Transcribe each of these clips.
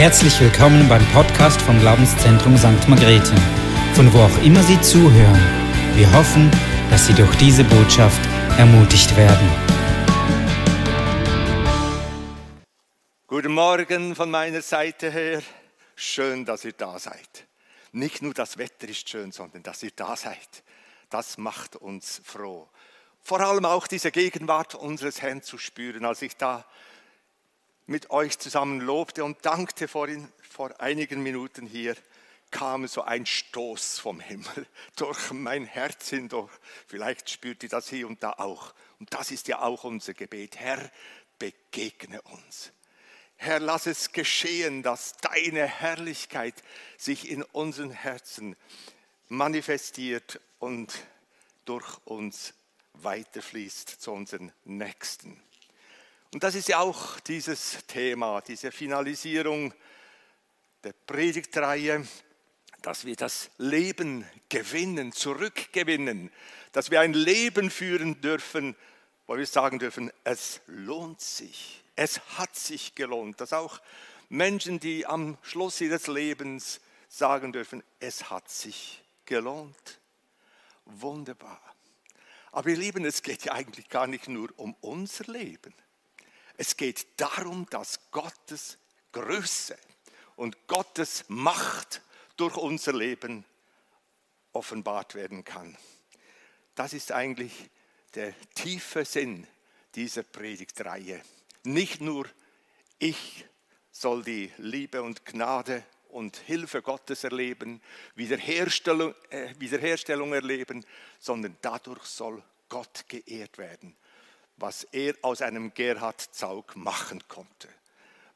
herzlich willkommen beim Podcast vom Glaubenszentrum St. Margrethe, von wo auch immer Sie zuhören. Wir hoffen, dass Sie durch diese Botschaft ermutigt werden. Guten Morgen von meiner Seite her. Schön, dass ihr da seid. Nicht nur das Wetter ist schön, sondern dass ihr da seid. Das macht uns froh. Vor allem auch diese Gegenwart unseres Herrn zu spüren, als ich da mit euch zusammen lobte und dankte vorhin, vor einigen Minuten hier, kam so ein Stoß vom Himmel durch mein Herz hindurch. Vielleicht spürt ihr das hier und da auch. Und das ist ja auch unser Gebet. Herr, begegne uns. Herr, lass es geschehen, dass deine Herrlichkeit sich in unseren Herzen manifestiert und durch uns weiterfließt zu unseren Nächsten. Und das ist ja auch dieses Thema, diese Finalisierung der Predigtreihe, dass wir das Leben gewinnen, zurückgewinnen, dass wir ein Leben führen dürfen, wo wir sagen dürfen, es lohnt sich, es hat sich gelohnt, dass auch Menschen, die am Schluss ihres Lebens sagen dürfen, es hat sich gelohnt. Wunderbar. Aber ihr Lieben, es geht ja eigentlich gar nicht nur um unser Leben. Es geht darum, dass Gottes Größe und Gottes Macht durch unser Leben offenbart werden kann. Das ist eigentlich der tiefe Sinn dieser Predigtreihe. Nicht nur ich soll die Liebe und Gnade und Hilfe Gottes erleben, Wiederherstellung, äh, Wiederherstellung erleben, sondern dadurch soll Gott geehrt werden was er aus einem Gerhard Zaug machen konnte.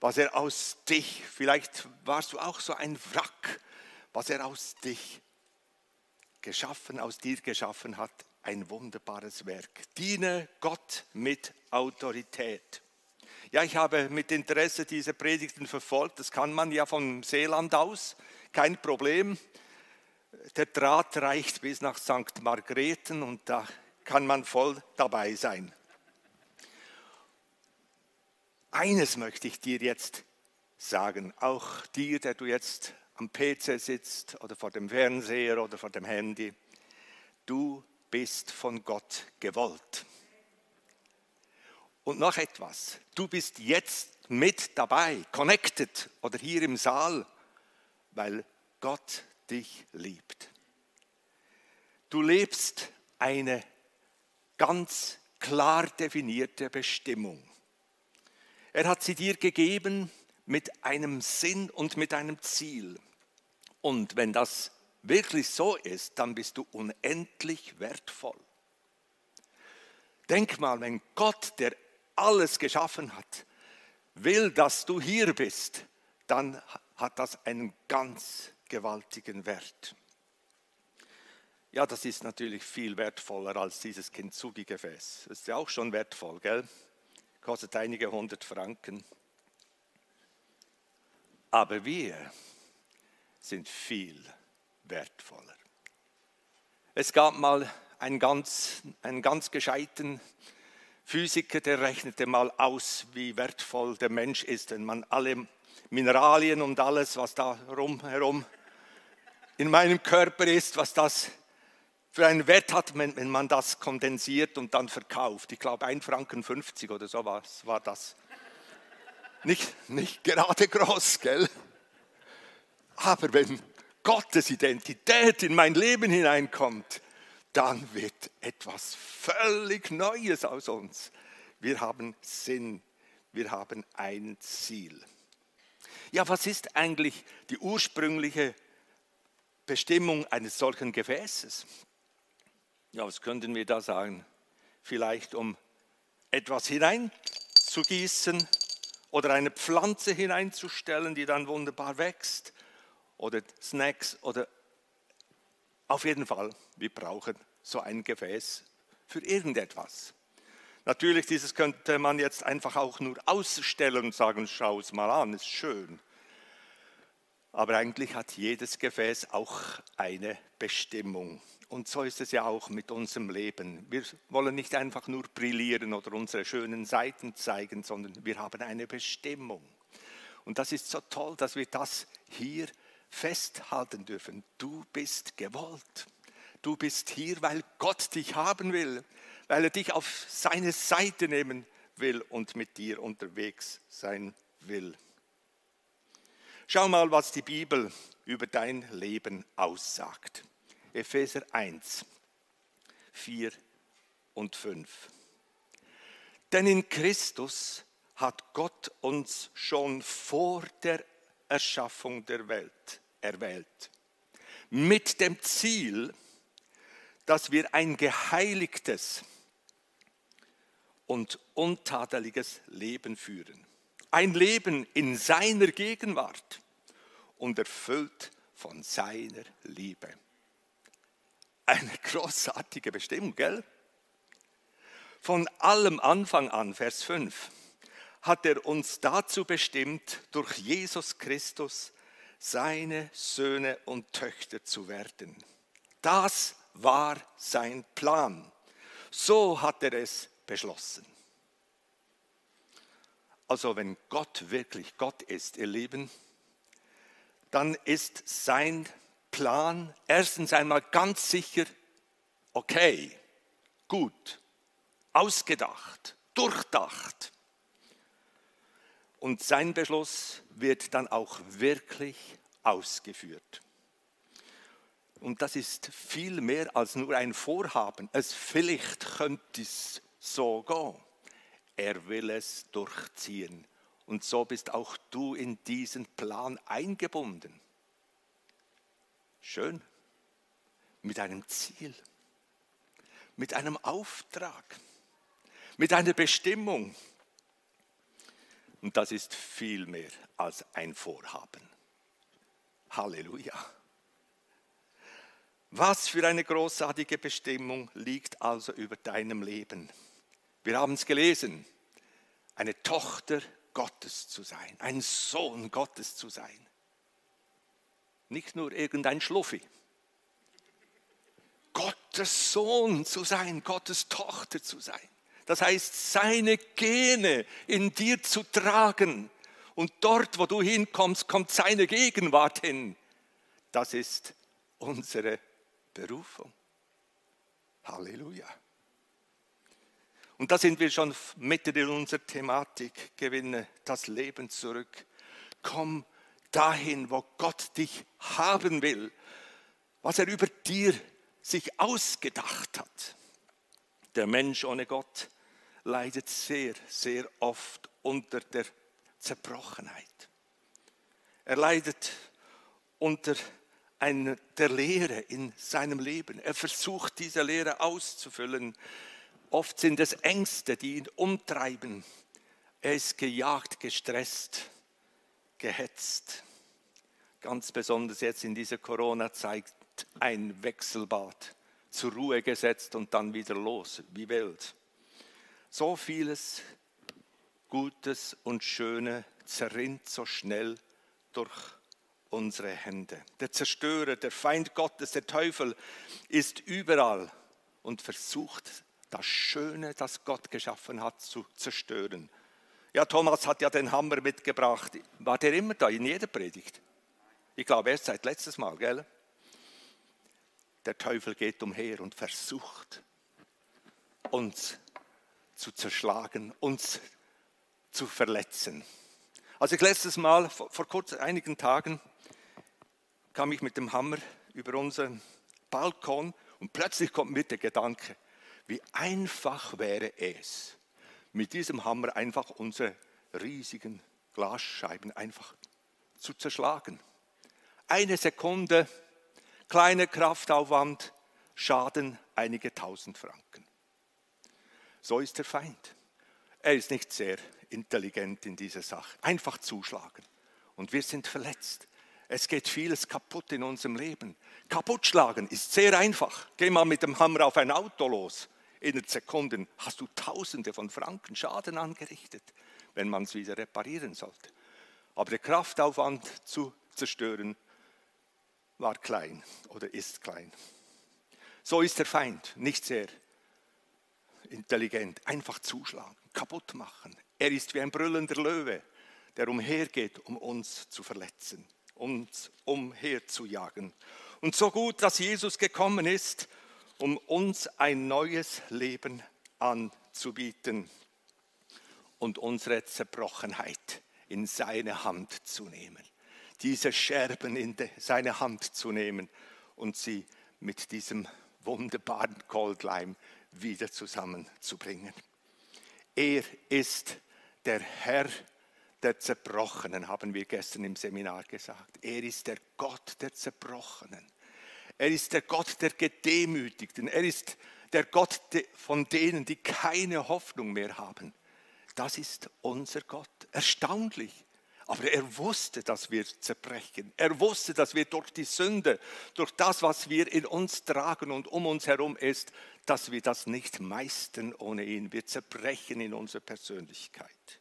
Was er aus dich, vielleicht warst du auch so ein Wrack, was er aus dich geschaffen, aus dir geschaffen hat, ein wunderbares Werk. Diene Gott mit Autorität. Ja, ich habe mit Interesse diese Predigten verfolgt. Das kann man ja vom Seeland aus, kein Problem. Der Draht reicht bis nach St. Margrethen und da kann man voll dabei sein. Eines möchte ich dir jetzt sagen, auch dir, der du jetzt am PC sitzt oder vor dem Fernseher oder vor dem Handy, du bist von Gott gewollt. Und noch etwas, du bist jetzt mit dabei, connected oder hier im Saal, weil Gott dich liebt. Du lebst eine ganz klar definierte Bestimmung. Er hat sie dir gegeben mit einem Sinn und mit einem Ziel. Und wenn das wirklich so ist, dann bist du unendlich wertvoll. Denk mal, wenn Gott, der alles geschaffen hat, will, dass du hier bist, dann hat das einen ganz gewaltigen Wert. Ja, das ist natürlich viel wertvoller als dieses Kintsugi-Gefäß. Ist ja auch schon wertvoll, gell? Kostet einige hundert Franken. Aber wir sind viel wertvoller. Es gab mal einen ganz, einen ganz gescheiten Physiker, der rechnete mal aus, wie wertvoll der Mensch ist, wenn man alle Mineralien und alles, was da rumherum in meinem Körper ist, was das für einen Wert hat, wenn, wenn man das kondensiert und dann verkauft. Ich glaube, 1,50 Franken 50 oder so war, war das. Nicht, nicht gerade groß, gell? Aber wenn Gottes Identität in mein Leben hineinkommt, dann wird etwas völlig Neues aus uns. Wir haben Sinn, wir haben ein Ziel. Ja, was ist eigentlich die ursprüngliche Bestimmung eines solchen Gefäßes? Ja, was könnten wir da sagen? Vielleicht um etwas hineinzugießen oder eine Pflanze hineinzustellen, die dann wunderbar wächst oder Snacks oder auf jeden Fall, wir brauchen so ein Gefäß für irgendetwas. Natürlich, dieses könnte man jetzt einfach auch nur ausstellen und sagen, schau es mal an, ist schön. Aber eigentlich hat jedes Gefäß auch eine Bestimmung. Und so ist es ja auch mit unserem Leben. Wir wollen nicht einfach nur brillieren oder unsere schönen Seiten zeigen, sondern wir haben eine Bestimmung. Und das ist so toll, dass wir das hier festhalten dürfen. Du bist gewollt. Du bist hier, weil Gott dich haben will, weil er dich auf seine Seite nehmen will und mit dir unterwegs sein will. Schau mal, was die Bibel über dein Leben aussagt. Epheser 1, 4 und 5. Denn in Christus hat Gott uns schon vor der Erschaffung der Welt erwählt. Mit dem Ziel, dass wir ein geheiligtes und untadeliges Leben führen. Ein Leben in seiner Gegenwart und erfüllt von seiner Liebe. Eine großartige Bestimmung, gell? Von allem Anfang an, Vers 5, hat er uns dazu bestimmt, durch Jesus Christus seine Söhne und Töchter zu werden. Das war sein Plan. So hat er es beschlossen. Also wenn Gott wirklich Gott ist, ihr Lieben, dann ist sein Plan erstens einmal ganz sicher okay, gut, ausgedacht, durchdacht. Und sein Beschluss wird dann auch wirklich ausgeführt. Und das ist viel mehr als nur ein Vorhaben. Es vielleicht könnte es so gehen. Er will es durchziehen. Und so bist auch du in diesen Plan eingebunden. Schön. Mit einem Ziel. Mit einem Auftrag. Mit einer Bestimmung. Und das ist viel mehr als ein Vorhaben. Halleluja. Was für eine großartige Bestimmung liegt also über deinem Leben. Wir haben es gelesen, eine Tochter Gottes zu sein, ein Sohn Gottes zu sein. Nicht nur irgendein Schluffi. Gottes Sohn zu sein, Gottes Tochter zu sein. Das heißt, seine Gene in dir zu tragen. Und dort, wo du hinkommst, kommt seine Gegenwart hin. Das ist unsere Berufung. Halleluja. Und da sind wir schon mitten in unserer Thematik, gewinne das Leben zurück. Komm dahin, wo Gott dich haben will, was er über dir sich ausgedacht hat. Der Mensch ohne Gott leidet sehr, sehr oft unter der Zerbrochenheit. Er leidet unter einer, der Leere in seinem Leben. Er versucht, diese Leere auszufüllen Oft sind es Ängste, die ihn umtreiben. Er ist gejagt, gestresst, gehetzt. Ganz besonders jetzt in dieser Corona-Zeit ein Wechselbad. Zur Ruhe gesetzt und dann wieder los, wie wild. So vieles Gutes und Schöne zerrinnt so schnell durch unsere Hände. Der Zerstörer, der Feind Gottes, der Teufel ist überall und versucht das Schöne, das Gott geschaffen hat, zu zerstören. Ja, Thomas hat ja den Hammer mitgebracht. War der immer da in jeder Predigt? Ich glaube erst seit letztes Mal, gell? Der Teufel geht umher und versucht, uns zu zerschlagen, uns zu verletzen. Als ich letztes Mal, vor, kurz einigen Tagen, kam ich mit dem Hammer über unseren Balkon und plötzlich kommt mir der Gedanke, wie einfach wäre es, mit diesem Hammer einfach unsere riesigen Glasscheiben einfach zu zerschlagen. Eine Sekunde, kleiner Kraftaufwand, Schaden einige tausend Franken. So ist der Feind. Er ist nicht sehr intelligent in dieser Sache. Einfach zuschlagen. Und wir sind verletzt. Es geht vieles kaputt in unserem Leben. Kaputtschlagen ist sehr einfach. Geh mal mit dem Hammer auf ein Auto los in Sekunden hast du Tausende von Franken Schaden angerichtet, wenn man es wieder reparieren sollte. Aber der Kraftaufwand zu zerstören war klein oder ist klein. So ist der Feind nicht sehr intelligent. Einfach zuschlagen, kaputt machen. Er ist wie ein brüllender Löwe, der umhergeht, um uns zu verletzen, uns umherzujagen. Und so gut, dass Jesus gekommen ist, um uns ein neues Leben anzubieten und unsere Zerbrochenheit in seine Hand zu nehmen. Diese Scherben in seine Hand zu nehmen und sie mit diesem wunderbaren Goldleim wieder zusammenzubringen. Er ist der Herr der Zerbrochenen, haben wir gestern im Seminar gesagt. Er ist der Gott der Zerbrochenen. Er ist der Gott der Gedemütigten. Er ist der Gott von denen, die keine Hoffnung mehr haben. Das ist unser Gott. Erstaunlich. Aber er wusste, dass wir zerbrechen. Er wusste, dass wir durch die Sünde, durch das, was wir in uns tragen und um uns herum ist, dass wir das nicht meistern ohne ihn. Wir zerbrechen in unserer Persönlichkeit.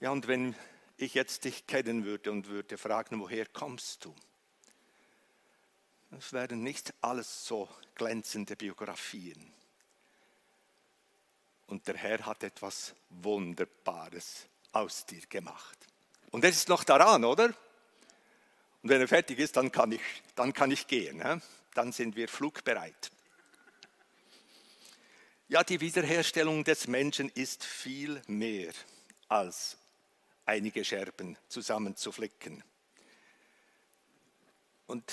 Ja, und wenn ich jetzt dich kennen würde und würde fragen, woher kommst du? Es wären nicht alles so glänzende Biografien. Und der Herr hat etwas Wunderbares aus dir gemacht. Und er ist noch daran, oder? Und wenn er fertig ist, dann kann ich, dann kann ich gehen. He? Dann sind wir flugbereit. Ja, die Wiederherstellung des Menschen ist viel mehr als einige Scherben zusammenzuflicken. Und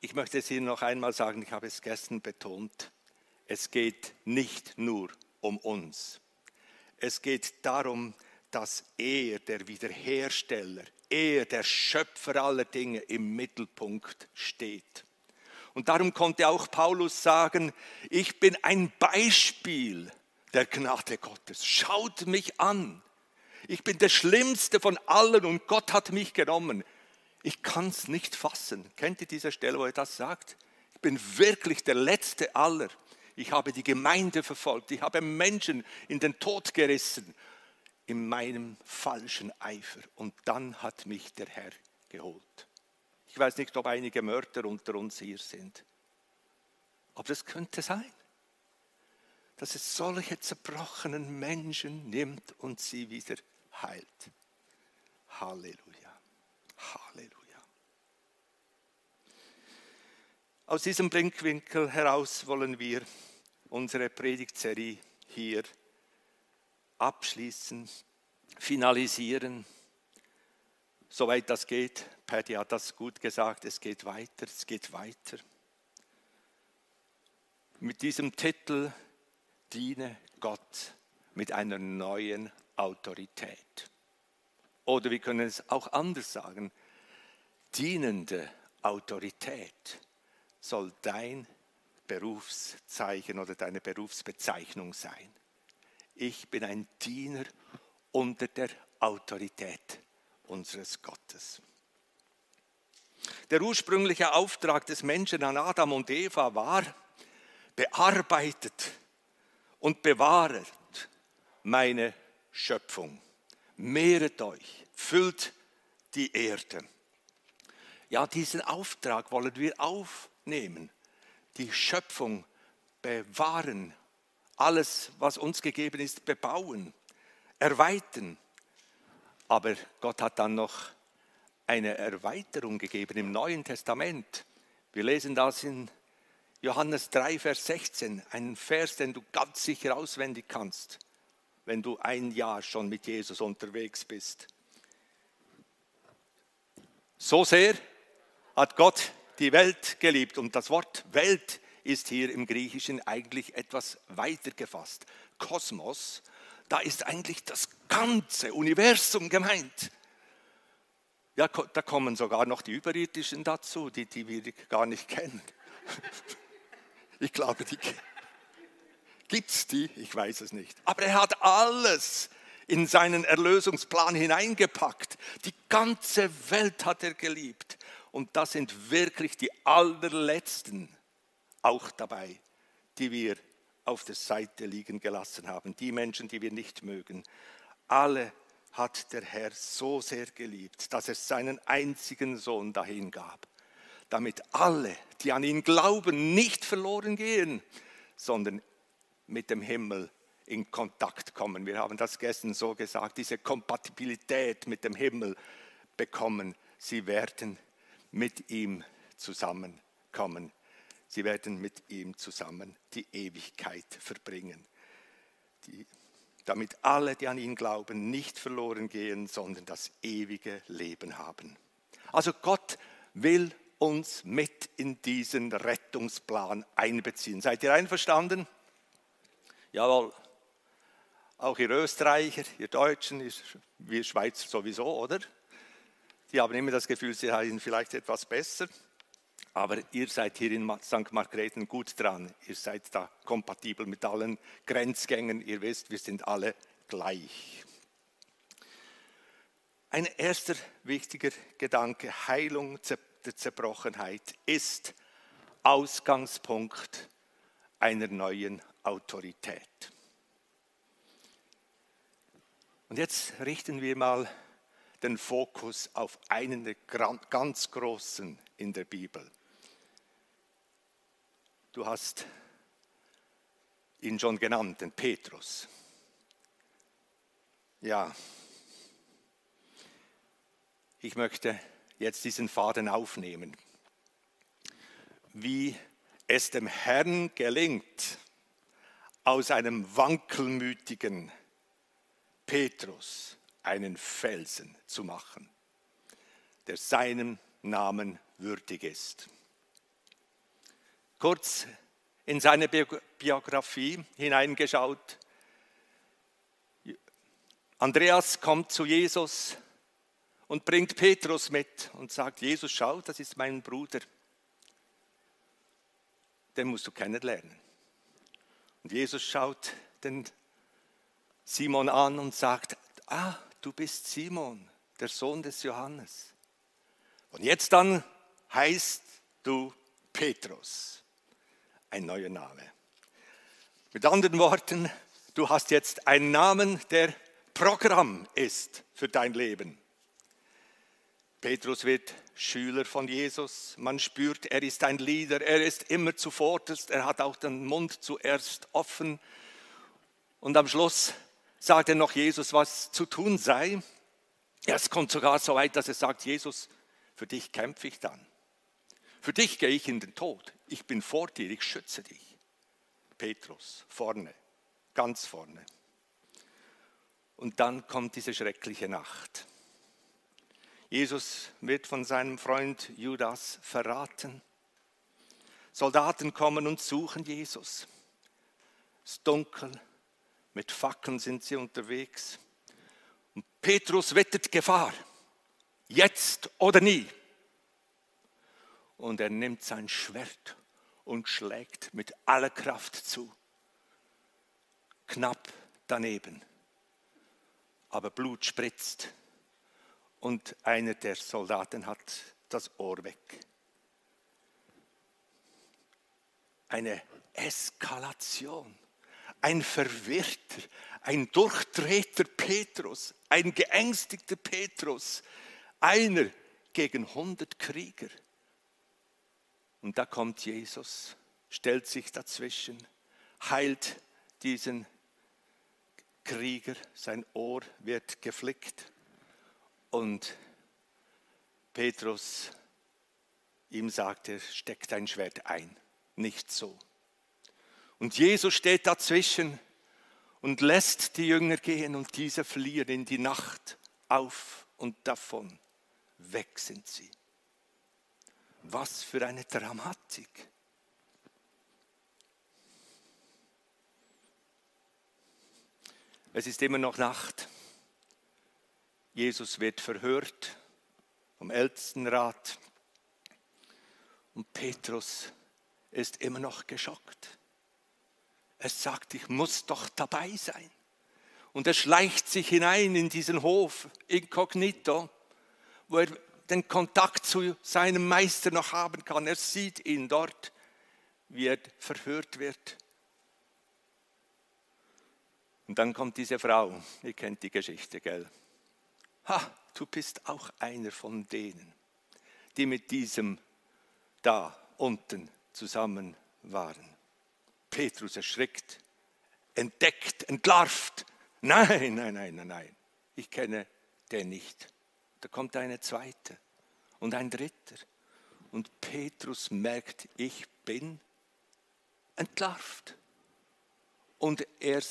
ich möchte es Ihnen noch einmal sagen, ich habe es gestern betont, es geht nicht nur um uns. Es geht darum, dass er, der Wiederhersteller, er, der Schöpfer aller Dinge, im Mittelpunkt steht. Und darum konnte auch Paulus sagen, ich bin ein Beispiel der Gnade Gottes. Schaut mich an. Ich bin der Schlimmste von allen und Gott hat mich genommen. Ich kann es nicht fassen. Kennt ihr diese Stelle, wo er das sagt? Ich bin wirklich der Letzte aller ich habe die Gemeinde verfolgt, ich habe Menschen in den Tod gerissen in meinem falschen Eifer. Und dann hat mich der Herr geholt. Ich weiß nicht, ob einige Mörder unter uns hier sind, aber das könnte sein, dass es solche zerbrochenen Menschen nimmt und sie wieder heilt. Halleluja. Halleluja. Aus diesem Blickwinkel heraus wollen wir unsere Predigtserie hier abschließen, finalisieren, soweit das geht. Paddy hat das gut gesagt, es geht weiter, es geht weiter. Mit diesem Titel Diene Gott mit einer neuen Autorität. Oder wir können es auch anders sagen, dienende Autorität soll dein Berufszeichen oder deine Berufsbezeichnung sein. Ich bin ein Diener unter der Autorität unseres Gottes. Der ursprüngliche Auftrag des Menschen an Adam und Eva war, bearbeitet und bewahret meine Schöpfung. Mehret euch, füllt die Erde. Ja, diesen Auftrag wollen wir aufnehmen die Schöpfung bewahren, alles, was uns gegeben ist, bebauen, erweitern. Aber Gott hat dann noch eine Erweiterung gegeben im Neuen Testament. Wir lesen das in Johannes 3, Vers 16, einen Vers, den du ganz sicher auswendig kannst, wenn du ein Jahr schon mit Jesus unterwegs bist. So sehr hat Gott die Welt geliebt. Und das Wort Welt ist hier im Griechischen eigentlich etwas weiter gefasst. Kosmos, da ist eigentlich das ganze Universum gemeint. Ja, da kommen sogar noch die Überirdischen dazu, die, die wir gar nicht kennen. Ich glaube, die gibt es die, ich weiß es nicht. Aber er hat alles in seinen Erlösungsplan hineingepackt. Die ganze Welt hat er geliebt. Und das sind wirklich die allerletzten auch dabei, die wir auf der Seite liegen gelassen haben. Die Menschen, die wir nicht mögen. Alle hat der Herr so sehr geliebt, dass er seinen einzigen Sohn dahin gab, damit alle, die an ihn glauben, nicht verloren gehen, sondern mit dem Himmel in Kontakt kommen. Wir haben das gestern so gesagt, diese Kompatibilität mit dem Himmel bekommen. Sie werden mit ihm zusammenkommen. Sie werden mit ihm zusammen die Ewigkeit verbringen. Die, damit alle, die an ihn glauben, nicht verloren gehen, sondern das ewige Leben haben. Also Gott will uns mit in diesen Rettungsplan einbeziehen. Seid ihr einverstanden? Jawohl. Auch ihr Österreicher, ihr Deutschen, wir Schweizer sowieso, oder? Die haben immer das Gefühl, sie seien vielleicht etwas besser. Aber ihr seid hier in St. Margrethen gut dran. Ihr seid da kompatibel mit allen Grenzgängen. Ihr wisst, wir sind alle gleich. Ein erster wichtiger Gedanke, Heilung der Zerbrochenheit, ist Ausgangspunkt einer neuen Autorität. Und jetzt richten wir mal den Fokus auf einen der ganz großen in der Bibel. Du hast ihn schon genannt, den Petrus. Ja, ich möchte jetzt diesen Faden aufnehmen. Wie es dem Herrn gelingt, aus einem wankelmütigen Petrus einen Felsen zu machen, der seinem Namen würdig ist kurz in seine Biografie hineingeschaut. Andreas kommt zu Jesus und bringt Petrus mit und sagt, Jesus, schau, das ist mein Bruder. Den musst du kennenlernen. Und Jesus schaut den Simon an und sagt, ah, du bist Simon, der Sohn des Johannes. Und jetzt dann heißt du Petrus ein neuer Name. Mit anderen Worten, du hast jetzt einen Namen, der Programm ist für dein Leben. Petrus wird Schüler von Jesus. Man spürt, er ist ein Leader, er ist immer zuvorderst, er hat auch den Mund zuerst offen. Und am Schluss sagt er noch Jesus, was zu tun sei. Es kommt sogar so weit, dass er sagt, Jesus, für dich kämpfe ich dann. Für dich gehe ich in den Tod. Ich bin vor dir, ich schütze dich. Petrus, vorne, ganz vorne. Und dann kommt diese schreckliche Nacht. Jesus wird von seinem Freund Judas verraten. Soldaten kommen und suchen Jesus. Es ist dunkel, mit Fackeln sind sie unterwegs. Und Petrus wettet Gefahr. Jetzt oder nie und er nimmt sein Schwert und schlägt mit aller Kraft zu. Knapp daneben, aber Blut spritzt und einer der Soldaten hat das Ohr weg. Eine Eskalation, ein verwirrter, ein durchdrehter Petrus, ein geängstigter Petrus, einer gegen hundert Krieger. Und da kommt Jesus, stellt sich dazwischen, heilt diesen Krieger, sein Ohr wird geflickt und Petrus ihm sagt er, steck dein Schwert ein, nicht so. Und Jesus steht dazwischen und lässt die Jünger gehen und diese fliehen in die Nacht auf und davon. Weg sind sie. Was für eine Dramatik. Es ist immer noch Nacht. Jesus wird verhört vom Ältestenrat. Und Petrus ist immer noch geschockt. Er sagt, ich muss doch dabei sein. Und er schleicht sich hinein in diesen Hof, inkognito, wo er den Kontakt zu seinem Meister noch haben kann. Er sieht ihn dort, wie er verhört wird. Und dann kommt diese Frau, ihr kennt die Geschichte, gell? Ha, du bist auch einer von denen, die mit diesem da unten zusammen waren. Petrus erschrickt, entdeckt, entlarvt. Nein, nein, nein, nein, nein. Ich kenne den nicht. Da kommt eine zweite und ein dritter. Und Petrus merkt, ich bin entlarvt. Und er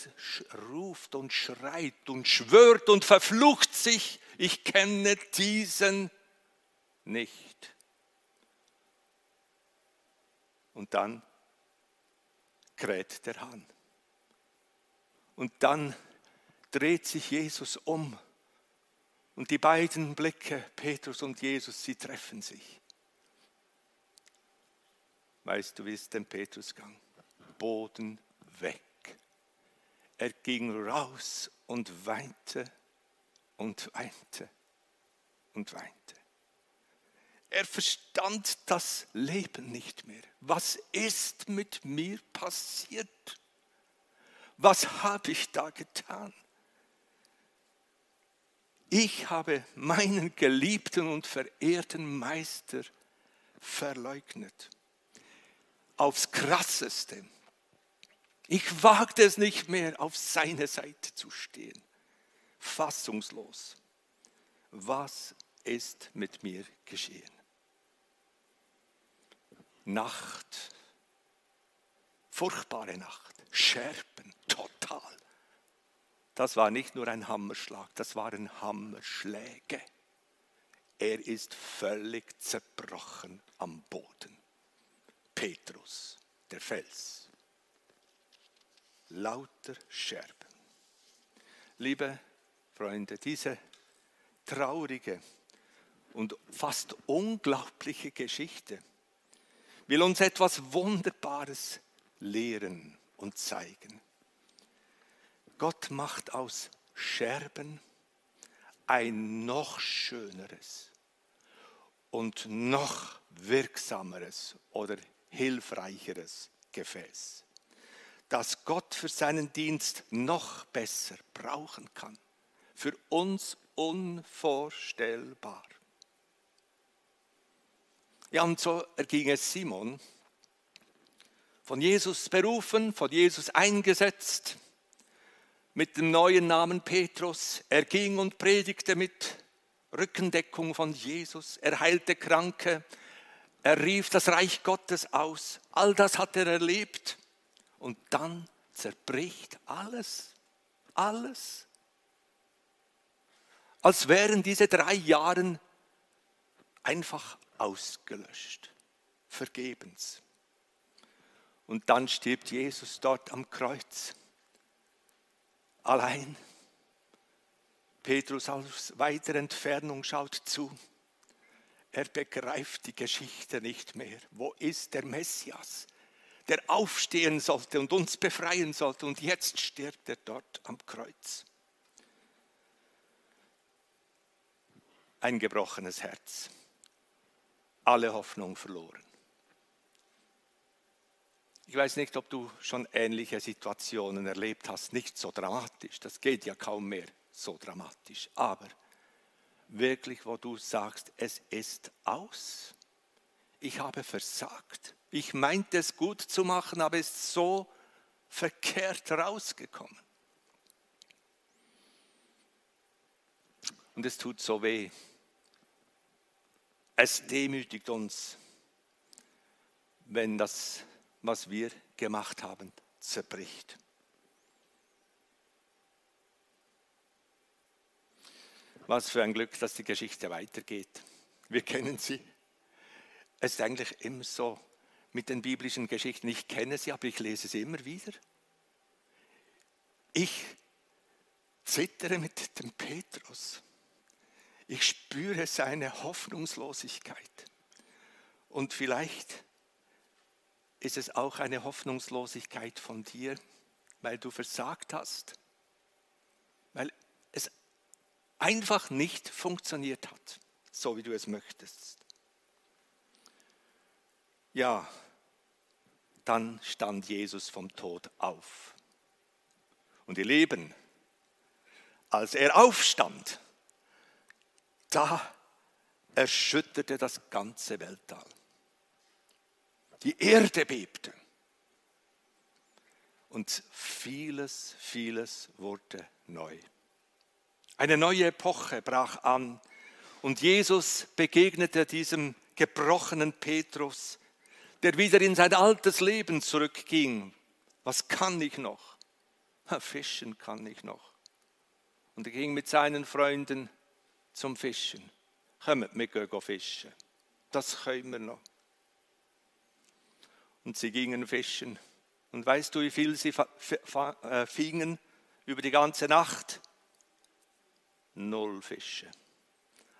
ruft und schreit und schwört und verflucht sich, ich kenne diesen nicht. Und dann kräht der Hahn. Und dann dreht sich Jesus um und die beiden Blicke, Petrus und Jesus, sie treffen sich. Weißt du, wie es dem Petrus ging? Boden weg. Er ging raus und weinte und weinte und weinte. Er verstand das Leben nicht mehr. Was ist mit mir passiert? Was habe ich da getan? Ich habe meinen geliebten und verehrten Meister verleugnet. Aufs krasseste. Ich wagte es nicht mehr, auf seine Seite zu stehen. Fassungslos. Was ist mit mir geschehen? Nacht, furchtbare Nacht, Scherben, total. Das war nicht nur ein Hammerschlag, das waren Hammerschläge. Er ist völlig zerbrochen am Boden. Petrus, der Fels. Lauter Scherben. Liebe Freunde, diese traurige und fast unglaubliche Geschichte will uns etwas Wunderbares lehren und zeigen. Gott macht aus Scherben ein noch schöneres und noch wirksameres oder hilfreicheres Gefäß, das Gott für seinen Dienst noch besser brauchen kann. Für uns unvorstellbar. Ja, und so erging es Simon, von Jesus berufen, von Jesus eingesetzt, mit dem neuen Namen Petrus. Er ging und predigte mit Rückendeckung von Jesus. Er heilte Kranke. Er rief das Reich Gottes aus. All das hat er erlebt. Und dann zerbricht alles. Alles. Als wären diese drei Jahre einfach ausgelöscht. Vergebens. Und dann stirbt Jesus dort am Kreuz. Allein. Petrus aus weiter Entfernung schaut zu. Er begreift die Geschichte nicht mehr. Wo ist der Messias, der aufstehen sollte und uns befreien sollte? Und jetzt stirbt er dort am Kreuz. Ein gebrochenes Herz. Alle Hoffnung verloren. Ich weiß nicht, ob du schon ähnliche Situationen erlebt hast. Nicht so dramatisch, das geht ja kaum mehr so dramatisch. Aber wirklich, wo du sagst, es ist aus. Ich habe versagt. Ich meinte es gut zu machen, aber es ist so verkehrt rausgekommen. Und es tut so weh. Es demütigt uns, wenn das was wir gemacht haben, zerbricht. Was für ein Glück, dass die Geschichte weitergeht. Wir kennen sie. Es ist eigentlich immer so mit den biblischen Geschichten. Ich kenne sie, aber ich lese sie immer wieder. Ich zittere mit dem Petrus. Ich spüre seine Hoffnungslosigkeit. Und vielleicht ist es auch eine Hoffnungslosigkeit von dir, weil du versagt hast, weil es einfach nicht funktioniert hat, so wie du es möchtest. Ja, dann stand Jesus vom Tod auf. Und ihr Leben, als er aufstand, da erschütterte das ganze Weltall. Die Erde bebte. Und vieles, vieles wurde neu. Eine neue Epoche brach an und Jesus begegnete diesem gebrochenen Petrus, der wieder in sein altes Leben zurückging. Was kann ich noch? Fischen kann ich noch. Und er ging mit seinen Freunden zum Fischen. Kommt, wir gehen fischen. Das können wir noch. Und sie gingen fischen. Und weißt du, wie viel sie äh, fingen über die ganze Nacht? Null Fische.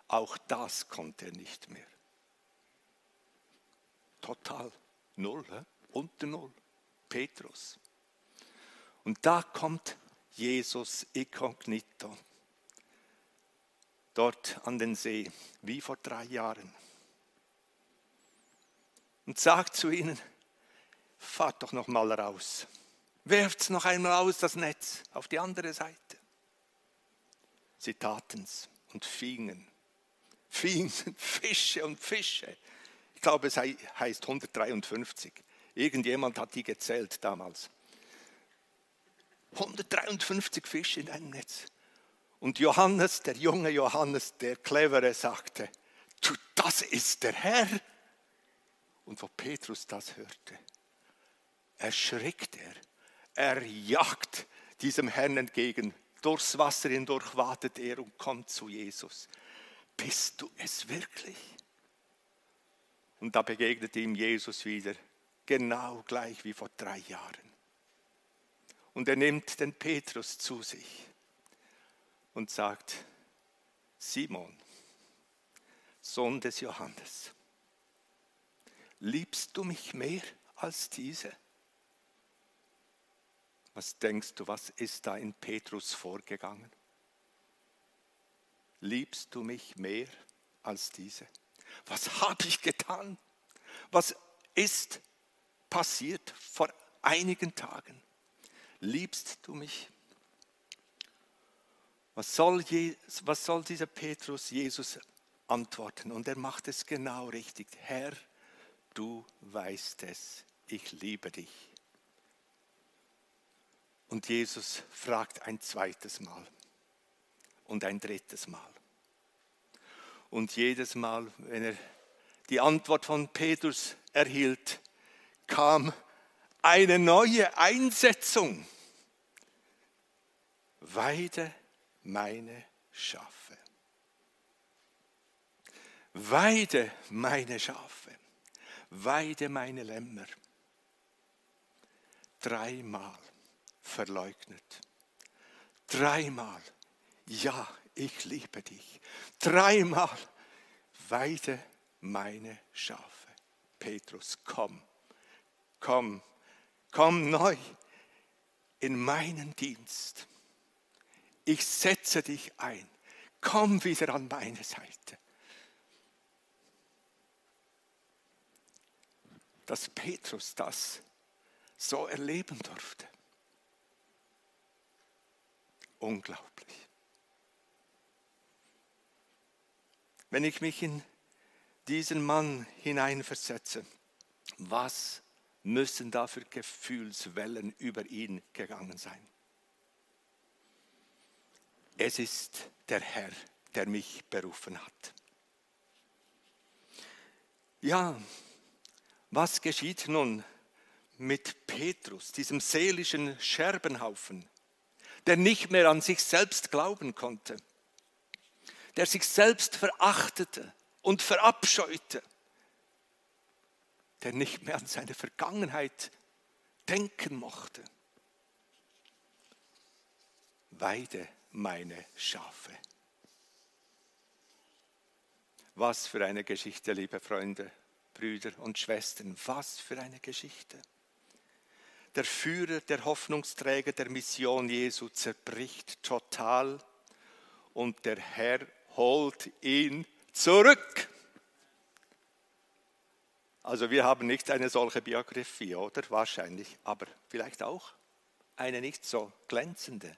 Auch das konnte er nicht mehr. Total. Null, he? unter Null. Petrus. Und da kommt Jesus inkognito. Dort an den See, wie vor drei Jahren. Und sagt zu ihnen, fahrt doch noch mal raus. Werft noch einmal aus das Netz auf die andere Seite. Sie taten's und fingen. Fingen Fische und Fische. Ich glaube, es heißt 153. Irgendjemand hat die gezählt damals. 153 Fische in einem Netz. Und Johannes, der junge Johannes, der Clevere, sagte, das ist der Herr. Und wo Petrus das hörte, erschrickt er. Er jagt diesem Herrn entgegen. Durchs Wasser hindurch wartet er und kommt zu Jesus. Bist du es wirklich? Und da begegnet ihm Jesus wieder, genau gleich wie vor drei Jahren. Und er nimmt den Petrus zu sich und sagt, Simon, Sohn des Johannes, liebst du mich mehr als diese? Was denkst du, was ist da in Petrus vorgegangen? Liebst du mich mehr als diese? Was habe ich getan? Was ist passiert vor einigen Tagen? Liebst du mich? Was soll, was soll dieser Petrus Jesus antworten? Und er macht es genau richtig. Herr, du weißt es, ich liebe dich. Und Jesus fragt ein zweites Mal und ein drittes Mal. Und jedes Mal, wenn er die Antwort von Petrus erhielt, kam eine neue Einsetzung. Weide meine Schafe. Weide meine Schafe. Weide meine Lämmer. Dreimal verleugnet. Dreimal, ja, ich liebe dich. Dreimal, weide meine Schafe. Petrus, komm, komm, komm neu in meinen Dienst. Ich setze dich ein. Komm wieder an meine Seite. Dass Petrus das so erleben durfte. Unglaublich. Wenn ich mich in diesen Mann hineinversetze, was müssen da für Gefühlswellen über ihn gegangen sein? Es ist der Herr, der mich berufen hat. Ja, was geschieht nun mit Petrus, diesem seelischen Scherbenhaufen? der nicht mehr an sich selbst glauben konnte, der sich selbst verachtete und verabscheute, der nicht mehr an seine Vergangenheit denken mochte. Weide meine Schafe. Was für eine Geschichte, liebe Freunde, Brüder und Schwestern, was für eine Geschichte der Führer, der Hoffnungsträger der Mission Jesu zerbricht total und der Herr holt ihn zurück. Also wir haben nicht eine solche Biografie, oder? Wahrscheinlich, aber vielleicht auch eine nicht so glänzende.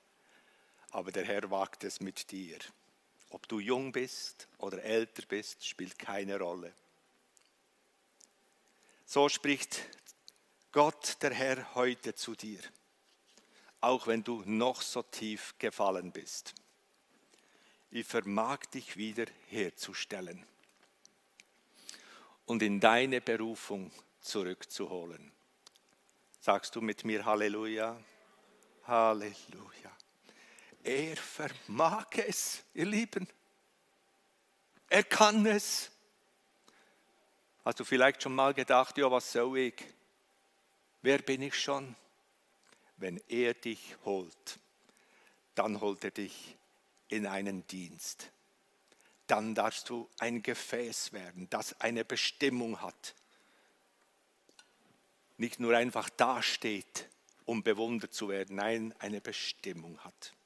Aber der Herr wagt es mit dir. Ob du jung bist oder älter bist, spielt keine Rolle. So spricht Gott, der Herr, heute zu dir. auch wenn du noch so tief gefallen bist. Ich vermag dich wieder herzustellen und in deine Berufung zurückzuholen. Sagst du mit mir Halleluja? Halleluja. Er vermag es, ihr Lieben. Er kann es. Hast du vielleicht schon mal gedacht, ja, was soll ich? Wer bin ich schon? Wenn er dich holt, dann holt er dich in einen Dienst. Dann darfst du ein Gefäß werden, das eine Bestimmung hat. Nicht nur einfach dasteht, um bewundert zu werden, nein, eine Bestimmung hat.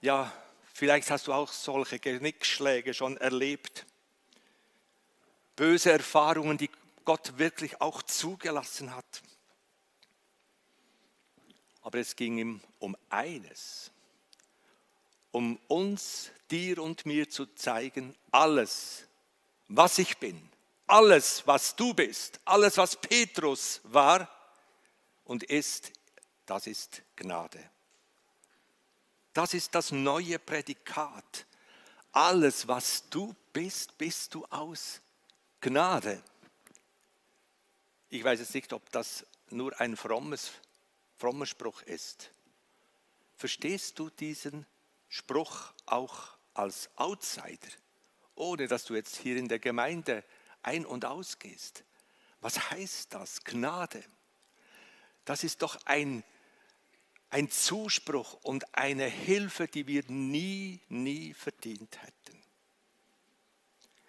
Ja, vielleicht hast du auch solche Genickschläge schon erlebt. Böse Erfahrungen, die Gott wirklich auch zugelassen hat. Aber es ging ihm um eines, um uns, dir und mir zu zeigen, alles, was ich bin, alles, was du bist, alles, was Petrus war und ist, das ist Gnade. Das ist das neue Prädikat. Alles, was du bist, bist du aus Gnade. Ich weiß jetzt nicht, ob das nur ein frommes, frommer Spruch ist. Verstehst du diesen Spruch auch als Outsider, ohne dass du jetzt hier in der Gemeinde ein- und ausgehst? Was heißt das? Gnade. Das ist doch ein ein Zuspruch und eine Hilfe, die wir nie, nie verdient hätten.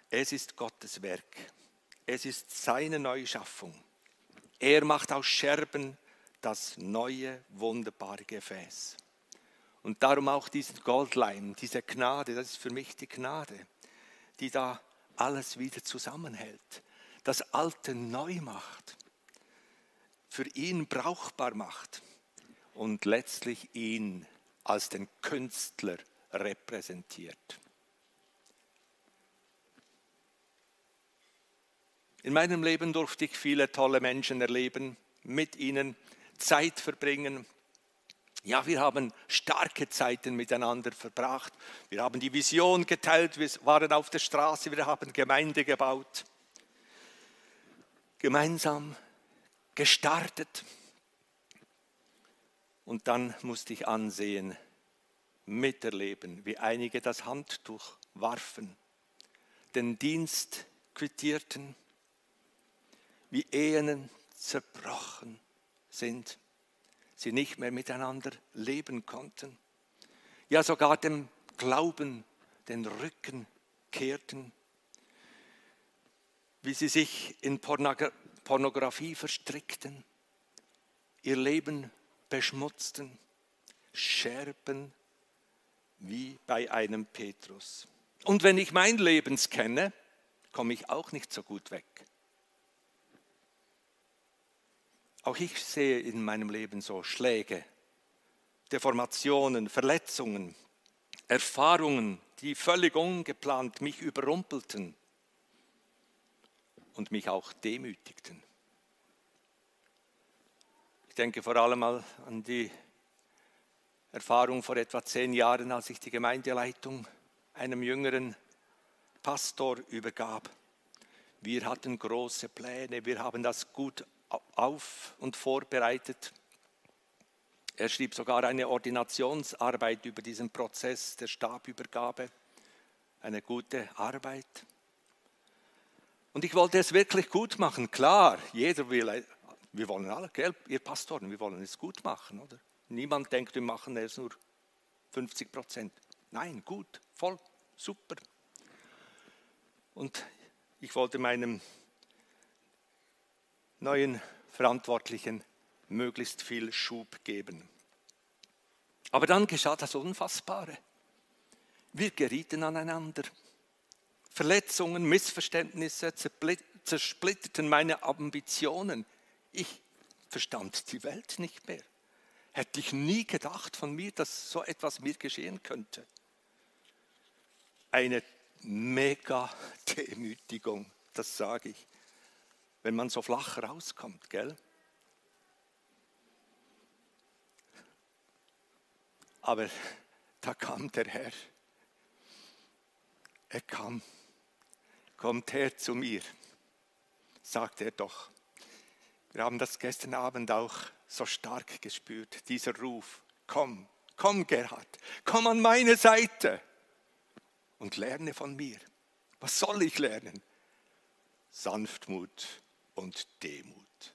Es ist Gottes Werk. Es ist seine Neuschaffung. Er macht aus Scherben das neue, wunderbare Gefäß. Und darum auch diesen Goldleim, diese Gnade, das ist für mich die Gnade, die da alles wieder zusammenhält, das Alte neu macht, für ihn brauchbar macht und letztlich ihn als den Künstler repräsentiert. In meinem Leben durfte ich viele tolle Menschen erleben, mit ihnen Zeit verbringen. Ja, wir haben starke Zeiten miteinander verbracht. Wir haben die Vision geteilt, wir waren auf der Straße, wir haben Gemeinde gebaut. Gemeinsam gestartet. Und dann musste ich ansehen, miterleben, wie einige das Handtuch warfen, den Dienst quittierten, wie Ehen zerbrochen sind, sie nicht mehr miteinander leben konnten, ja sogar dem Glauben den Rücken kehrten, wie sie sich in Pornografie verstrickten, ihr Leben beschmutzten, Scherben wie bei einem Petrus. Und wenn ich mein Leben kenne, komme ich auch nicht so gut weg. Auch ich sehe in meinem Leben so Schläge, Deformationen, Verletzungen, Erfahrungen, die völlig ungeplant mich überrumpelten und mich auch demütigten. Ich denke vor allem mal an die Erfahrung vor etwa zehn Jahren, als ich die Gemeindeleitung einem jüngeren Pastor übergab. Wir hatten große Pläne, wir haben das gut auf und vorbereitet. Er schrieb sogar eine Ordinationsarbeit über diesen Prozess der Stabübergabe, eine gute Arbeit. Und ich wollte es wirklich gut machen, klar, jeder will wir wollen alle, gell, ihr Pastoren, wir wollen es gut machen, oder? Niemand denkt, wir machen es nur 50 Prozent. Nein, gut, voll, super. Und ich wollte meinem neuen Verantwortlichen möglichst viel Schub geben. Aber dann geschah das Unfassbare. Wir gerieten aneinander. Verletzungen, Missverständnisse zersplitterten meine Ambitionen. Ich verstand die Welt nicht mehr. Hätte ich nie gedacht von mir, dass so etwas mir geschehen könnte. Eine mega Demütigung, das sage ich, wenn man so flach rauskommt, gell? Aber da kam der Herr. Er kam. Kommt her zu mir, sagt er doch. Wir haben das gestern Abend auch so stark gespürt, dieser Ruf. Komm, komm Gerhard, komm an meine Seite und lerne von mir. Was soll ich lernen? Sanftmut und Demut.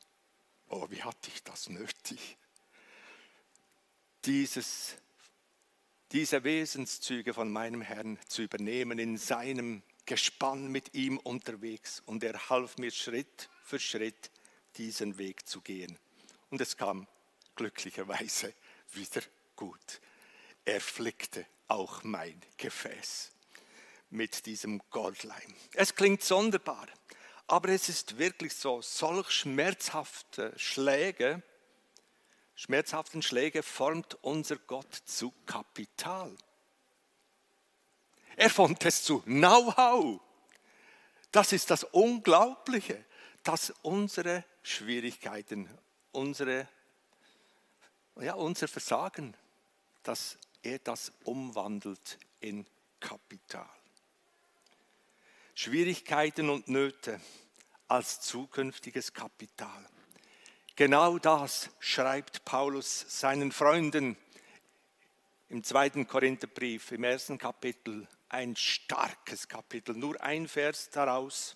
Oh, wie hatte ich das nötig? Dieses, diese Wesenszüge von meinem Herrn zu übernehmen, in seinem Gespann mit ihm unterwegs. Und er half mir Schritt für Schritt diesen Weg zu gehen. Und es kam glücklicherweise wieder gut. Er flickte auch mein Gefäß mit diesem Goldleim. Es klingt sonderbar, aber es ist wirklich so, solch schmerzhafte Schläge, schmerzhaften Schläge formt unser Gott zu Kapital. Er formt es zu Know-how. Das ist das Unglaubliche, dass unsere Schwierigkeiten, unsere, ja, unser Versagen, dass er das umwandelt in Kapital. Schwierigkeiten und Nöte als zukünftiges Kapital. Genau das schreibt Paulus seinen Freunden im zweiten Korintherbrief, im ersten Kapitel, ein starkes Kapitel, nur ein Vers daraus.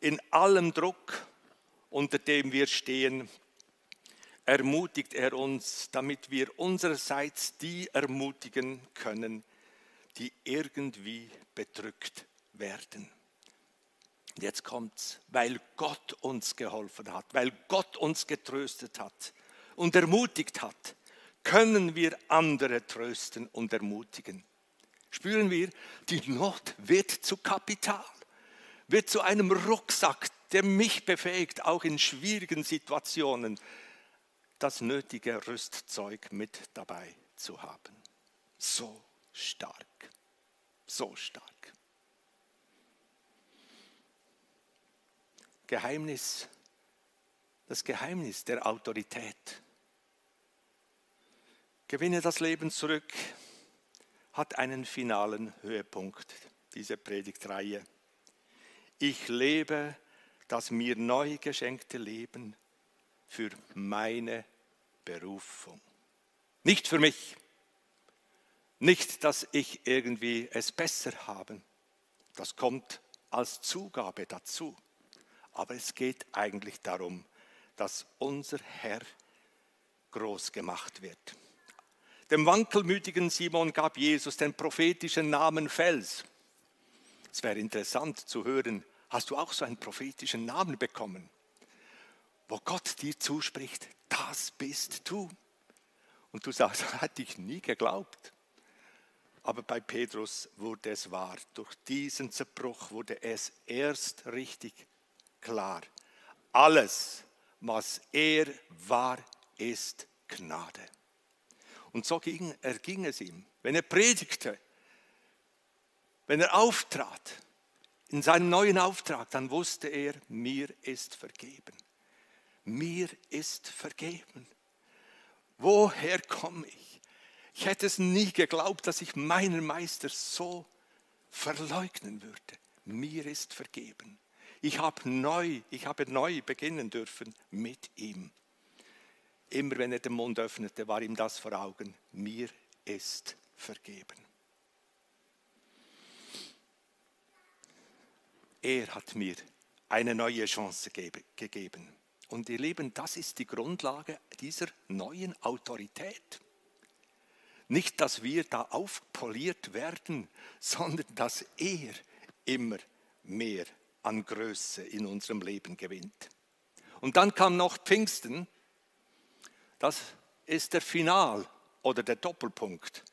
In allem Druck, unter dem wir stehen, ermutigt er uns, damit wir unsererseits die ermutigen können, die irgendwie bedrückt werden. Jetzt kommt's, weil Gott uns geholfen hat, weil Gott uns getröstet hat und ermutigt hat, können wir andere trösten und ermutigen. Spüren wir, die Not wird zu Kapital, wird zu einem Rucksack, der mich befähigt, auch in schwierigen Situationen das nötige Rüstzeug mit dabei zu haben. So stark, so stark. Geheimnis, das Geheimnis der Autorität. Gewinne das Leben zurück hat einen finalen Höhepunkt, diese Predigtreihe. Ich lebe das mir neu geschenkte Leben für meine Berufung. Nicht für mich, nicht, dass ich irgendwie es besser habe. Das kommt als Zugabe dazu. Aber es geht eigentlich darum, dass unser Herr groß gemacht wird. Dem wankelmütigen Simon gab Jesus den prophetischen Namen Fels. Es wäre interessant zu hören, hast du auch so einen prophetischen Namen bekommen, wo Gott dir zuspricht, das bist du. Und du sagst, hätte ich nie geglaubt. Aber bei Petrus wurde es wahr. Durch diesen Zerbruch wurde es erst richtig klar. Alles, was er war, ist Gnade. Und so ging, erging es ihm. Wenn er predigte, wenn er auftrat, in seinem neuen Auftrag, dann wusste er, mir ist vergeben. Mir ist vergeben. Woher komme ich? Ich hätte es nie geglaubt, dass ich meinen Meister so verleugnen würde. Mir ist vergeben. Ich habe neu, ich habe neu beginnen dürfen mit ihm. Immer wenn er den Mund öffnete, war ihm das vor Augen. Mir ist vergeben. Er hat mir eine neue Chance gegeben. Und ihr Lieben, das ist die Grundlage dieser neuen Autorität. Nicht, dass wir da aufpoliert werden, sondern dass er immer mehr an Größe in unserem Leben gewinnt. Und dann kam noch Pfingsten. Das ist der Final oder der Doppelpunkt.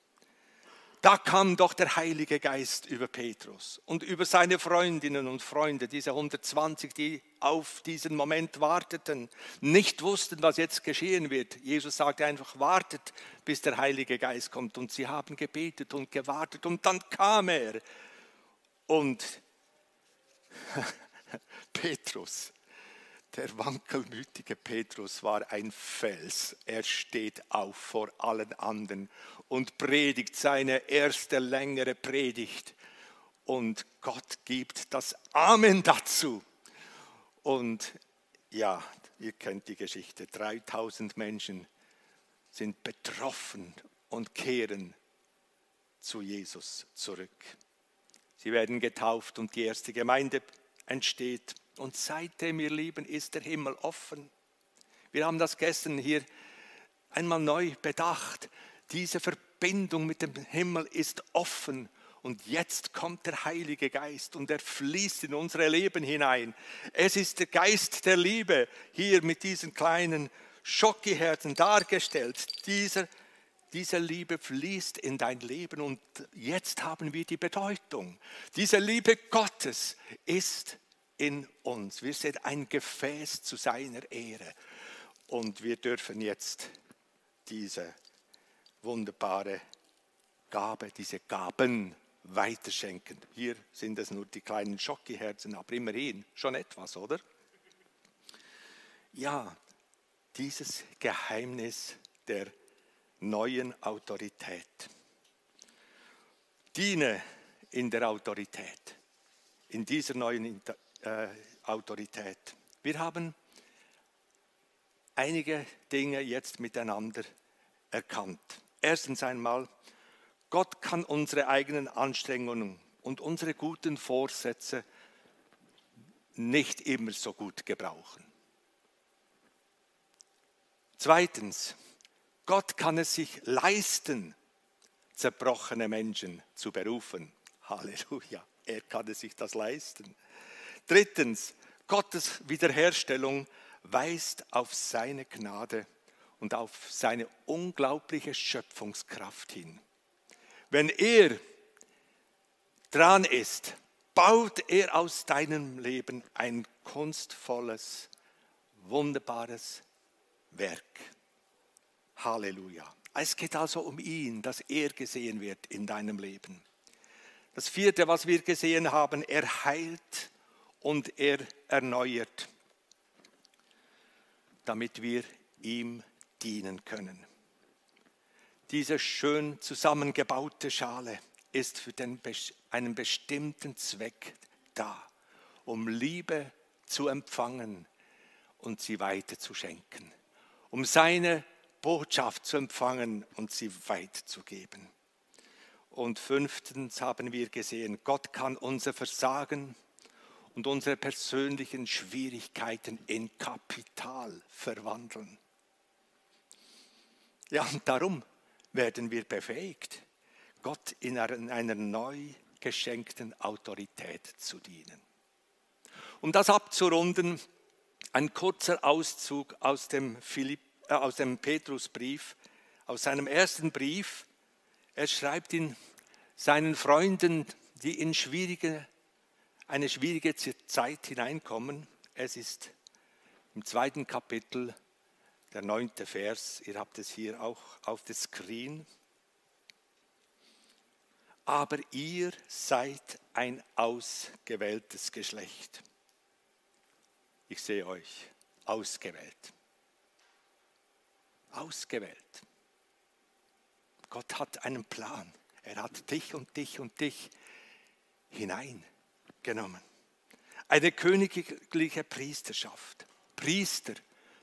Da kam doch der Heilige Geist über Petrus und über seine Freundinnen und Freunde, diese 120, die auf diesen Moment warteten, nicht wussten, was jetzt geschehen wird. Jesus sagte einfach, wartet, bis der Heilige Geist kommt. Und sie haben gebetet und gewartet und dann kam er. Und Petrus, der wankelmütige Petrus war ein Fels. Er steht auf vor allen anderen und predigt seine erste längere Predigt. Und Gott gibt das Amen dazu. Und ja, ihr kennt die Geschichte. 3000 Menschen sind betroffen und kehren zu Jesus zurück. Sie werden getauft und die erste Gemeinde entsteht. Und seitdem, ihr Lieben, ist der Himmel offen. Wir haben das gestern hier einmal neu bedacht. Diese Verbindung mit dem Himmel ist offen. Und jetzt kommt der Heilige Geist und er fließt in unsere Leben hinein. Es ist der Geist der Liebe hier mit diesen kleinen Schockiherzen dargestellt. Dieser, diese Liebe fließt in dein Leben und jetzt haben wir die Bedeutung. Diese Liebe Gottes ist in uns. Wir sind ein Gefäß zu seiner Ehre. Und wir dürfen jetzt diese wunderbare Gabe, diese Gaben weiterschenken. Hier sind es nur die kleinen Schokiherzen, aber immerhin schon etwas, oder? Ja, dieses Geheimnis der neuen Autorität. Diene in der Autorität, in dieser neuen äh, Autorität. Wir haben einige Dinge jetzt miteinander erkannt. Erstens einmal, Gott kann unsere eigenen Anstrengungen und unsere guten Vorsätze nicht immer so gut gebrauchen. Zweitens, Gott kann es sich leisten, zerbrochene Menschen zu berufen. Halleluja, er kann es sich das leisten. Drittens, Gottes Wiederherstellung weist auf seine Gnade und auf seine unglaubliche Schöpfungskraft hin. Wenn er dran ist, baut er aus deinem Leben ein kunstvolles, wunderbares Werk. Halleluja. Es geht also um ihn, dass er gesehen wird in deinem Leben. Das vierte, was wir gesehen haben, er heilt und er erneuert, damit wir ihm dienen können. Diese schön zusammengebaute Schale ist für den, einen bestimmten Zweck da, um Liebe zu empfangen und sie weiterzuschenken, um seine Botschaft zu empfangen und sie weiterzugeben. Und fünftens haben wir gesehen, Gott kann unser Versagen und unsere persönlichen Schwierigkeiten in Kapital verwandeln. Ja, und darum werden wir befähigt, Gott in einer neu geschenkten Autorität zu dienen. Um das abzurunden, ein kurzer Auszug aus dem, Philipp, äh, aus dem Petrusbrief, aus seinem ersten Brief. Er schreibt ihn seinen Freunden, die in schwierige eine schwierige Zeit hineinkommen. Es ist im zweiten Kapitel der neunte Vers. Ihr habt es hier auch auf der Screen. Aber ihr seid ein ausgewähltes Geschlecht. Ich sehe euch ausgewählt. Ausgewählt. Gott hat einen Plan. Er hat dich und dich und dich hinein genommen. Eine königliche Priesterschaft. Priester,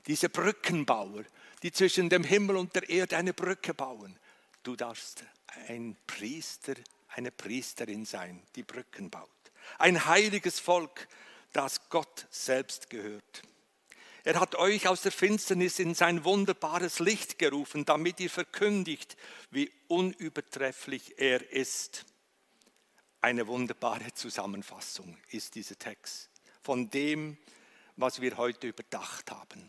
diese Brückenbauer, die zwischen dem Himmel und der Erde eine Brücke bauen. Du darfst ein Priester, eine Priesterin sein, die Brücken baut. Ein heiliges Volk, das Gott selbst gehört. Er hat euch aus der Finsternis in sein wunderbares Licht gerufen, damit ihr verkündigt, wie unübertrefflich er ist. Eine wunderbare Zusammenfassung ist dieser Text von dem, was wir heute überdacht haben.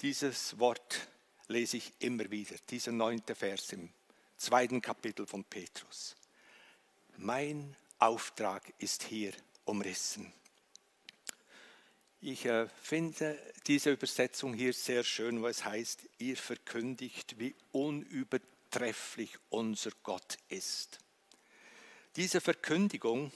Dieses Wort lese ich immer wieder, dieser neunte Vers im zweiten Kapitel von Petrus. Mein Auftrag ist hier umrissen. Ich äh, finde diese Übersetzung hier sehr schön, wo es heißt, ihr verkündigt, wie unübertrefflich unser Gott ist. Diese Verkündigung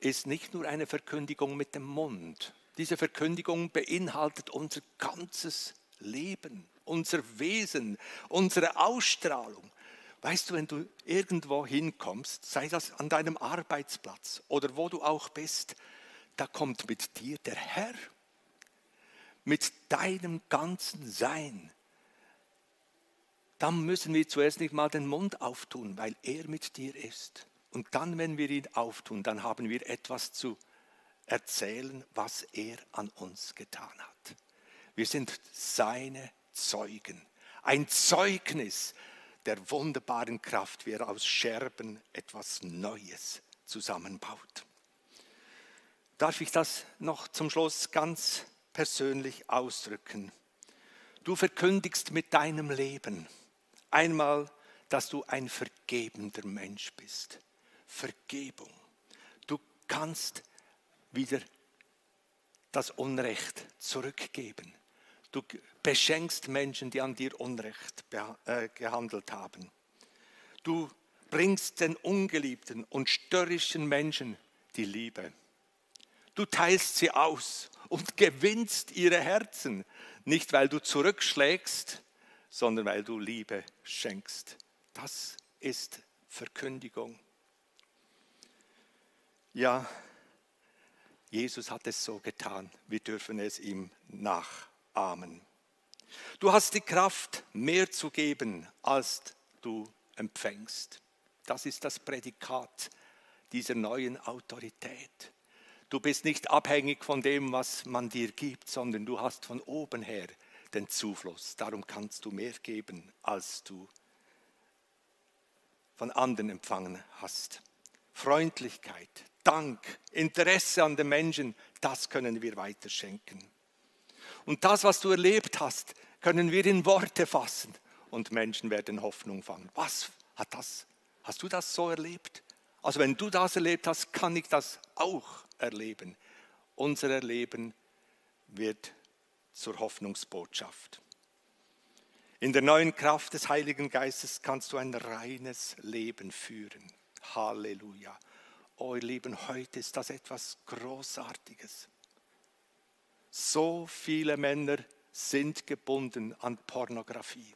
ist nicht nur eine Verkündigung mit dem Mund, Diese Verkündigung beinhaltet unser ganzes Leben, unser Wesen, unsere Ausstrahlung. Weißt du, wenn du irgendwo hinkommst, sei das an deinem Arbeitsplatz oder wo du auch bist, da kommt mit dir der Herr, mit deinem ganzen Sein. Dann müssen wir zuerst nicht mal den Mund auftun, weil er mit dir ist. Und dann, wenn wir ihn auftun, dann haben wir etwas zu erzählen, was er an uns getan hat. Wir sind seine Zeugen. Ein Zeugnis der wunderbaren Kraft, wie er aus Scherben etwas Neues zusammenbaut. Darf ich das noch zum Schluss ganz persönlich ausdrücken? Du verkündigst mit deinem Leben einmal, dass du ein vergebender Mensch bist. Vergebung. Du kannst wieder das Unrecht zurückgeben. Du beschenkst Menschen, die an dir Unrecht äh, gehandelt haben. Du bringst den ungeliebten und störrischen Menschen die Liebe. Du teilst sie aus und gewinnst ihre Herzen, nicht weil du zurückschlägst, sondern weil du Liebe schenkst. Das ist Verkündigung. Ja, Jesus hat es so getan. Wir dürfen es ihm nachahmen. Du hast die Kraft, mehr zu geben, als du empfängst. Das ist das Prädikat dieser neuen Autorität. Du bist nicht abhängig von dem, was man dir gibt, sondern du hast von oben her den Zufluss. Darum kannst du mehr geben, als du von anderen empfangen hast. Freundlichkeit, Dank, Interesse an den Menschen, das können wir weiterschenken. Und das, was du erlebt hast, können wir in Worte fassen und Menschen werden Hoffnung fangen. Was hat das? Hast du das so erlebt? Also wenn du das erlebt hast, kann ich das auch erleben. Unser Erleben wird zur Hoffnungsbotschaft. In der neuen Kraft des Heiligen Geistes kannst du ein reines Leben führen. Halleluja. Oh ihr Lieben, heute ist das etwas Großartiges. So viele Männer sind gebunden an Pornografie.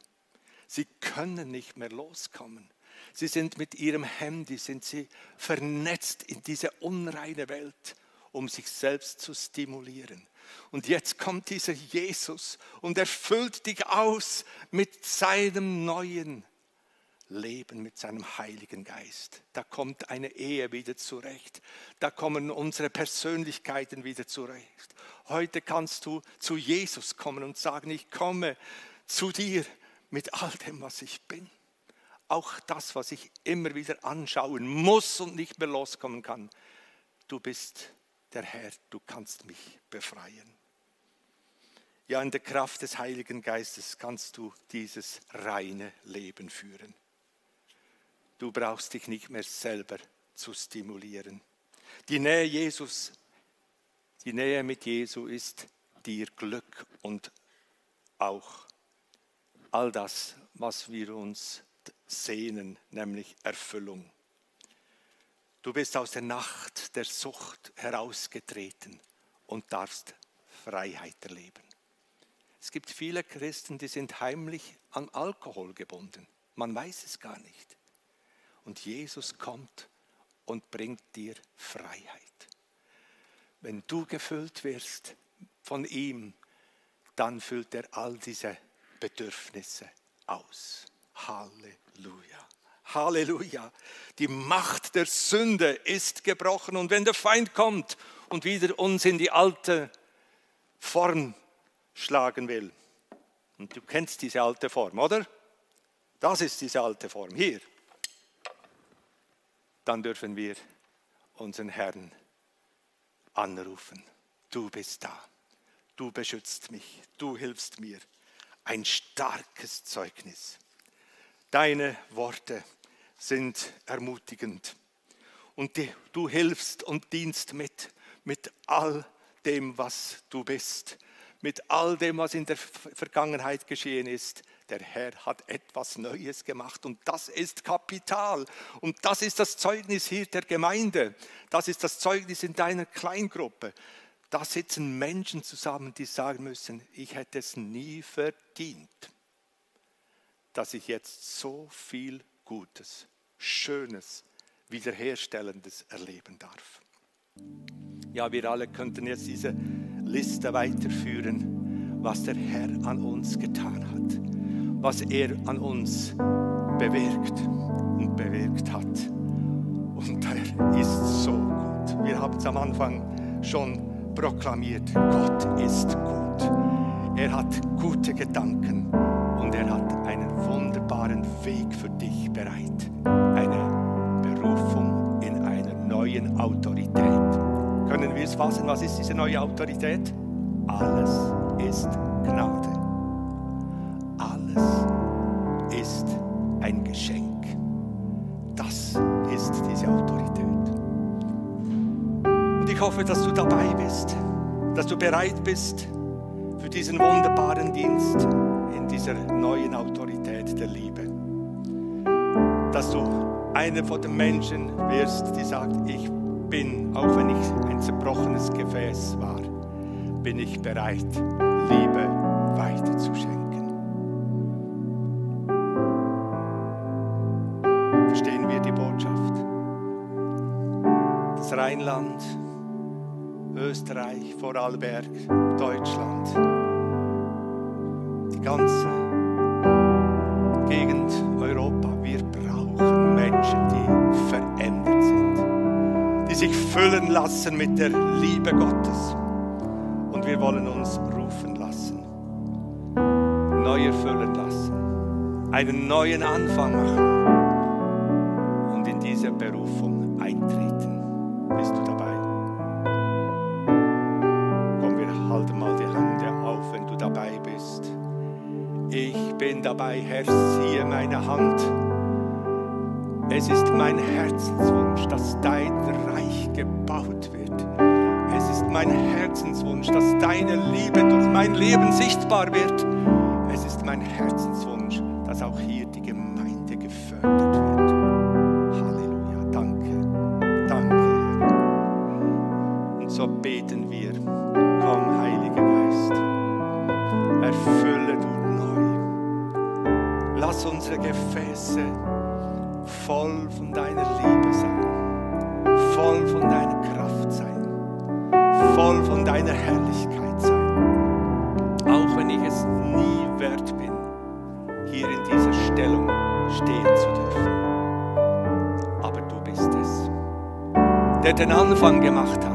Sie können nicht mehr loskommen. Sie sind mit ihrem Handy, sind sie vernetzt in diese unreine Welt, um sich selbst zu stimulieren. Und jetzt kommt dieser Jesus und erfüllt dich aus mit seinem neuen Leben, mit seinem Heiligen Geist. Da kommt eine Ehe wieder zurecht. Da kommen unsere Persönlichkeiten wieder zurecht. Heute kannst du zu Jesus kommen und sagen, ich komme zu dir mit all dem, was ich bin. Auch das, was ich immer wieder anschauen muss und nicht mehr loskommen kann. Du bist der Herr, du kannst mich befreien. Ja, in der Kraft des Heiligen Geistes kannst du dieses reine Leben führen. Du brauchst dich nicht mehr selber zu stimulieren. Die Nähe Jesus, die Nähe mit Jesu ist dir Glück und auch all das, was wir uns sehnen, nämlich Erfüllung. Du bist aus der Nacht der Sucht herausgetreten und darfst Freiheit erleben. Es gibt viele Christen, die sind heimlich an Alkohol gebunden. Man weiß es gar nicht. Und Jesus kommt und bringt dir Freiheit. Wenn du gefüllt wirst von ihm, dann füllt er all diese Bedürfnisse aus. Halleluja. Halleluja. Die Macht der Sünde ist gebrochen. Und wenn der Feind kommt und wieder uns in die alte Form schlagen will, und du kennst diese alte Form, oder? Das ist diese alte Form hier. Dann dürfen wir unseren Herrn anrufen. Du bist da. Du beschützt mich. Du hilfst mir. Ein starkes Zeugnis. Deine Worte sind ermutigend. Und die, du hilfst und dienst mit, mit all dem, was du bist, mit all dem, was in der Vergangenheit geschehen ist. Der Herr hat etwas Neues gemacht und das ist Kapital. Und das ist das Zeugnis hier der Gemeinde. Das ist das Zeugnis in deiner Kleingruppe. Da sitzen Menschen zusammen, die sagen müssen, ich hätte es nie verdient, dass ich jetzt so viel Gutes, Schönes, Wiederherstellendes erleben darf. Ja, wir alle könnten jetzt diese Liste weiterführen, was der Herr an uns getan hat, was er an uns bewirkt und bewirkt hat. Und er ist so gut. Wir haben es am Anfang schon proklamiert, Gott ist gut. Er hat gute Gedanken und er hat einen wunderbaren Weg für dich bereit. Eine Berufung in einer neuen Autorität. Können wir es fassen? Was ist diese neue Autorität? Alles ist Gnade. Hoffe, dass du dabei bist, dass du bereit bist für diesen wunderbaren Dienst in dieser neuen Autorität der Liebe. Dass du einer von den Menschen wirst, die sagt, ich bin, auch wenn ich ein zerbrochenes Gefäß war, bin ich bereit, Liebe weiterzuschenken. Verstehen wir die Botschaft? Das Rheinland, Österreich, Vorarlberg, Deutschland, die ganze Gegend Europa, wir brauchen Menschen, die verändert sind, die sich füllen lassen mit der Liebe Gottes. Und wir wollen uns rufen lassen, neu erfüllen lassen, einen neuen Anfang machen dabei, Herr, siehe meine Hand. Es ist mein Herzenswunsch, dass dein Reich gebaut wird. Es ist mein Herzenswunsch, dass deine Liebe durch mein Leben sichtbar wird. Der den Anfang gemacht hat.